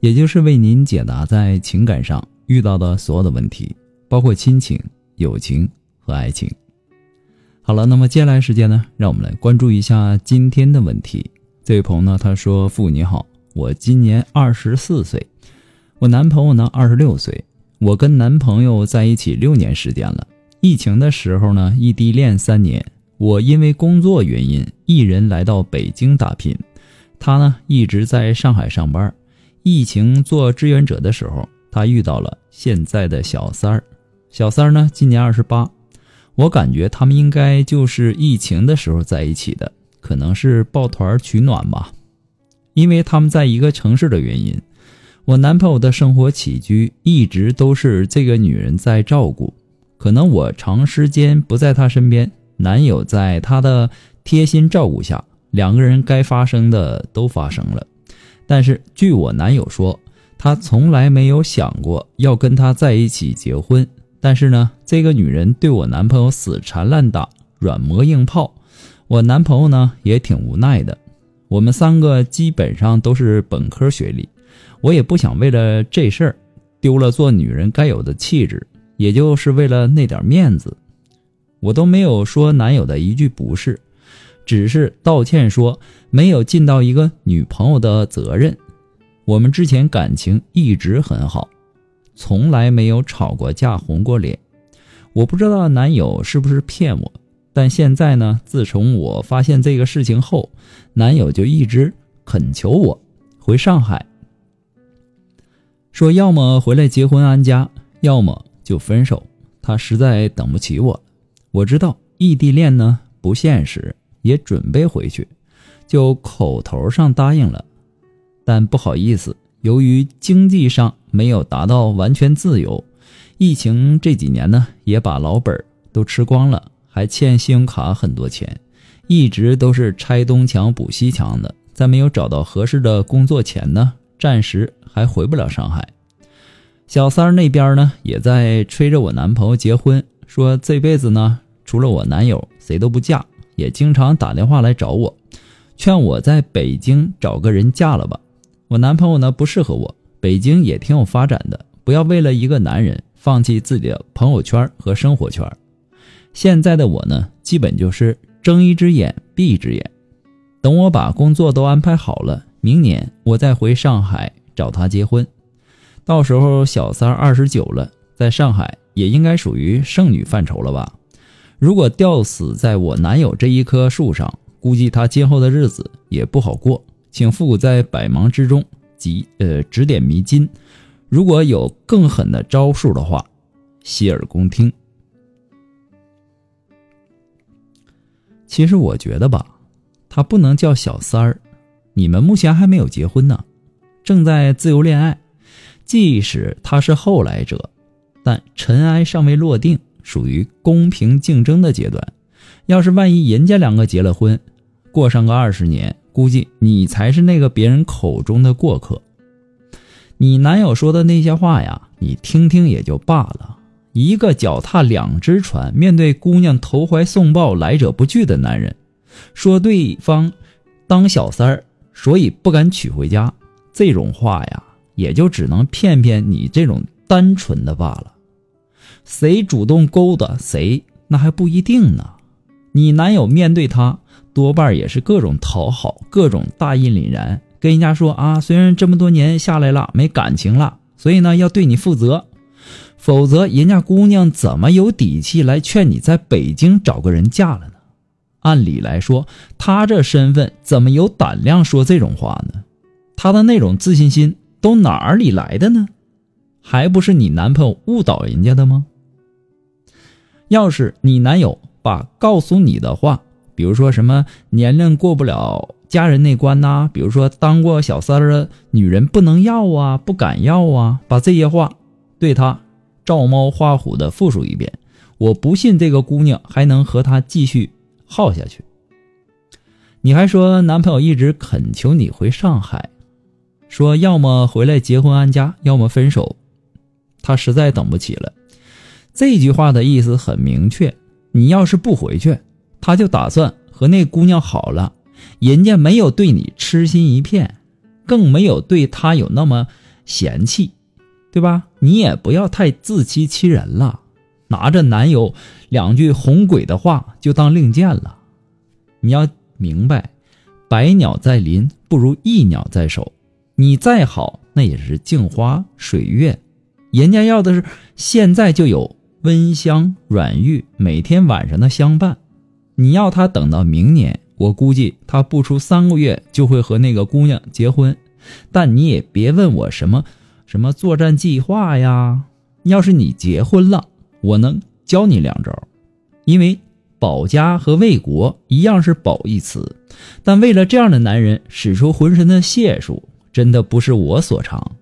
也就是为您解答在情感上遇到的所有的问题，包括亲情、友情和爱情。好了，那么接下来时间呢，让我们来关注一下今天的问题。这位朋友呢，他说：“父你好，我今年二十四岁，我男朋友呢二十六岁，我跟男朋友在一起六年时间了。疫情的时候呢，异地恋三年，我因为工作原因一人来到北京打拼，他呢一直在上海上班。”疫情做志愿者的时候，他遇到了现在的小三儿。小三儿呢，今年二十八。我感觉他们应该就是疫情的时候在一起的，可能是抱团取暖吧。因为他们在一个城市的原因，我男朋友的生活起居一直都是这个女人在照顾。可能我长时间不在他身边，男友在他的贴心照顾下，两个人该发生的都发生了。但是，据我男友说，他从来没有想过要跟她在一起结婚。但是呢，这个女人对我男朋友死缠烂打、软磨硬泡，我男朋友呢也挺无奈的。我们三个基本上都是本科学历，我也不想为了这事儿丢了做女人该有的气质，也就是为了那点面子，我都没有说男友的一句不是。只是道歉说没有尽到一个女朋友的责任。我们之前感情一直很好，从来没有吵过架、红过脸。我不知道男友是不是骗我，但现在呢，自从我发现这个事情后，男友就一直恳求我回上海，说要么回来结婚安家，要么就分手。他实在等不起我。我知道异地恋呢不现实。也准备回去，就口头上答应了，但不好意思，由于经济上没有达到完全自由，疫情这几年呢也把老本都吃光了，还欠信用卡很多钱，一直都是拆东墙补西墙的。在没有找到合适的工作前呢，暂时还回不了上海。小三儿那边呢也在催着我男朋友结婚，说这辈子呢除了我男友谁都不嫁。也经常打电话来找我，劝我在北京找个人嫁了吧。我男朋友呢不适合我，北京也挺有发展的，不要为了一个男人放弃自己的朋友圈和生活圈。现在的我呢，基本就是睁一只眼闭一只眼，等我把工作都安排好了，明年我再回上海找他结婚。到时候小三二十九了，在上海也应该属于剩女范畴了吧。如果吊死在我男友这一棵树上，估计他今后的日子也不好过。请复古在百忙之中指呃指点迷津，如果有更狠的招数的话，洗耳恭听。其实我觉得吧，他不能叫小三儿，你们目前还没有结婚呢，正在自由恋爱。即使他是后来者，但尘埃尚未落定。属于公平竞争的阶段，要是万一人家两个结了婚，过上个二十年，估计你才是那个别人口中的过客。你男友说的那些话呀，你听听也就罢了。一个脚踏两只船，面对姑娘投怀送抱、来者不拒的男人，说对方当小三儿，所以不敢娶回家，这种话呀，也就只能骗骗你这种单纯的罢了。谁主动勾搭谁，那还不一定呢。你男友面对她，多半也是各种讨好，各种大义凛然，跟人家说啊，虽然这么多年下来了没感情了，所以呢要对你负责，否则人家姑娘怎么有底气来劝你在北京找个人嫁了呢？按理来说，他这身份怎么有胆量说这种话呢？他的那种自信心都哪里来的呢？还不是你男朋友误导人家的吗？要是你男友把告诉你的话，比如说什么年龄过不了家人那关呐，比如说当过小三儿的女人不能要啊，不敢要啊，把这些话对他照猫画虎的复述一遍。我不信这个姑娘还能和他继续耗下去。你还说男朋友一直恳求你回上海，说要么回来结婚安家，要么分手。他实在等不起了。这句话的意思很明确：你要是不回去，他就打算和那姑娘好了。人家没有对你痴心一片，更没有对他有那么嫌弃，对吧？你也不要太自欺欺人了，拿着男友两句哄鬼的话就当令箭了。你要明白，百鸟在林不如一鸟在手。你再好，那也是镜花水月，人家要的是现在就有温香软玉，每天晚上的相伴。你要他等到明年。我估计他不出三个月就会和那个姑娘结婚，但你也别问我什么什么作战计划呀。要是你结婚了，我能教你两招，因为保家和卫国一样是保一词，但为了这样的男人使出浑身的解数，真的不是我所长。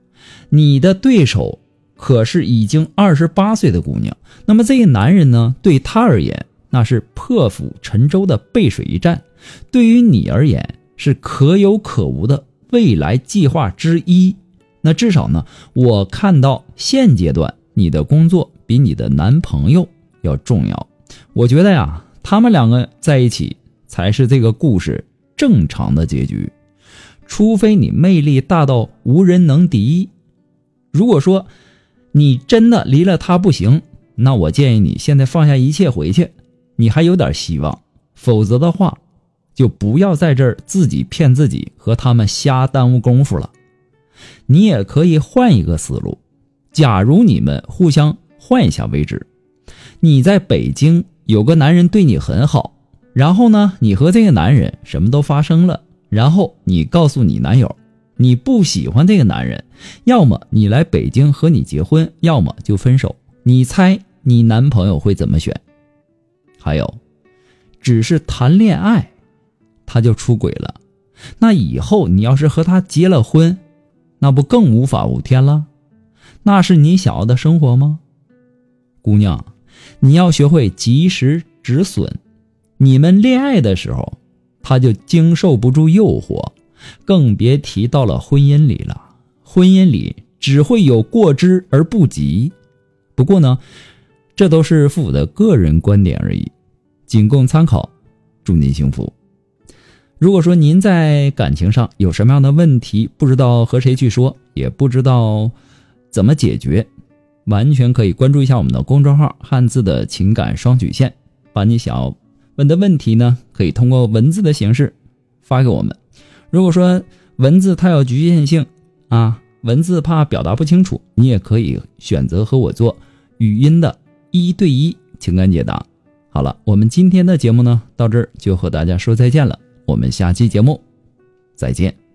你的对手可是已经二十八岁的姑娘，那么这个男人呢？对他而言。那是破釜沉舟的背水一战，对于你而言是可有可无的未来计划之一。那至少呢，我看到现阶段你的工作比你的男朋友要重要。我觉得呀，他们两个在一起才是这个故事正常的结局，除非你魅力大到无人能敌。如果说你真的离了他不行，那我建议你现在放下一切回去。你还有点希望，否则的话，就不要在这儿自己骗自己和他们瞎耽误功夫了。你也可以换一个思路，假如你们互相换一下位置，你在北京有个男人对你很好，然后呢，你和这个男人什么都发生了，然后你告诉你男友，你不喜欢这个男人，要么你来北京和你结婚，要么就分手。你猜你男朋友会怎么选？还有，只是谈恋爱，他就出轨了。那以后你要是和他结了婚，那不更无法无天了？那是你想要的生活吗？姑娘，你要学会及时止损。你们恋爱的时候，他就经受不住诱惑，更别提到了婚姻里了。婚姻里只会有过之而不及。不过呢，这都是父母的个人观点而已。仅供参考，祝您幸福。如果说您在感情上有什么样的问题，不知道和谁去说，也不知道怎么解决，完全可以关注一下我们的公众号“汉字的情感双曲线”，把你想要问的问题呢，可以通过文字的形式发给我们。如果说文字它有局限性啊，文字怕表达不清楚，你也可以选择和我做语音的一对一情感解答。好了，我们今天的节目呢，到这儿就和大家说再见了。我们下期节目再见。